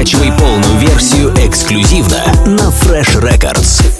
Скачивай полную версию эксклюзивно на Fresh Records.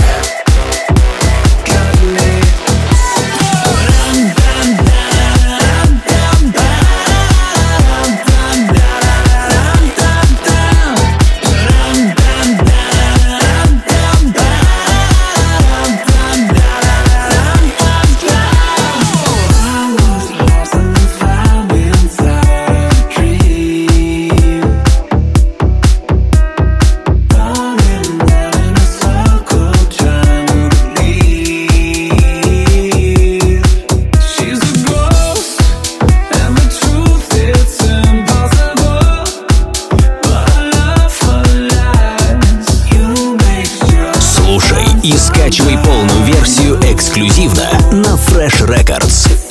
Эксклюзивно на Fresh Records.